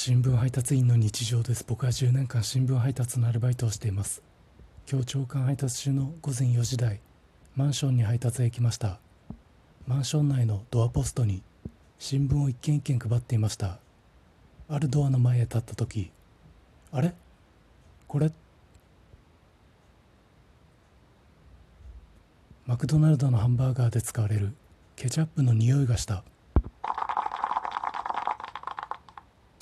新聞配達員の日常です。僕は10年間新聞配達のアルバイトをしています。今日朝刊配達中の午前4時台マンションに配達へ行きました。マンション内のドアポストに新聞を一件一件配っていました。あるドアの前へ立った時あれ？これ？マクドナルドのハンバーガーで使われるケチャップの匂いがした。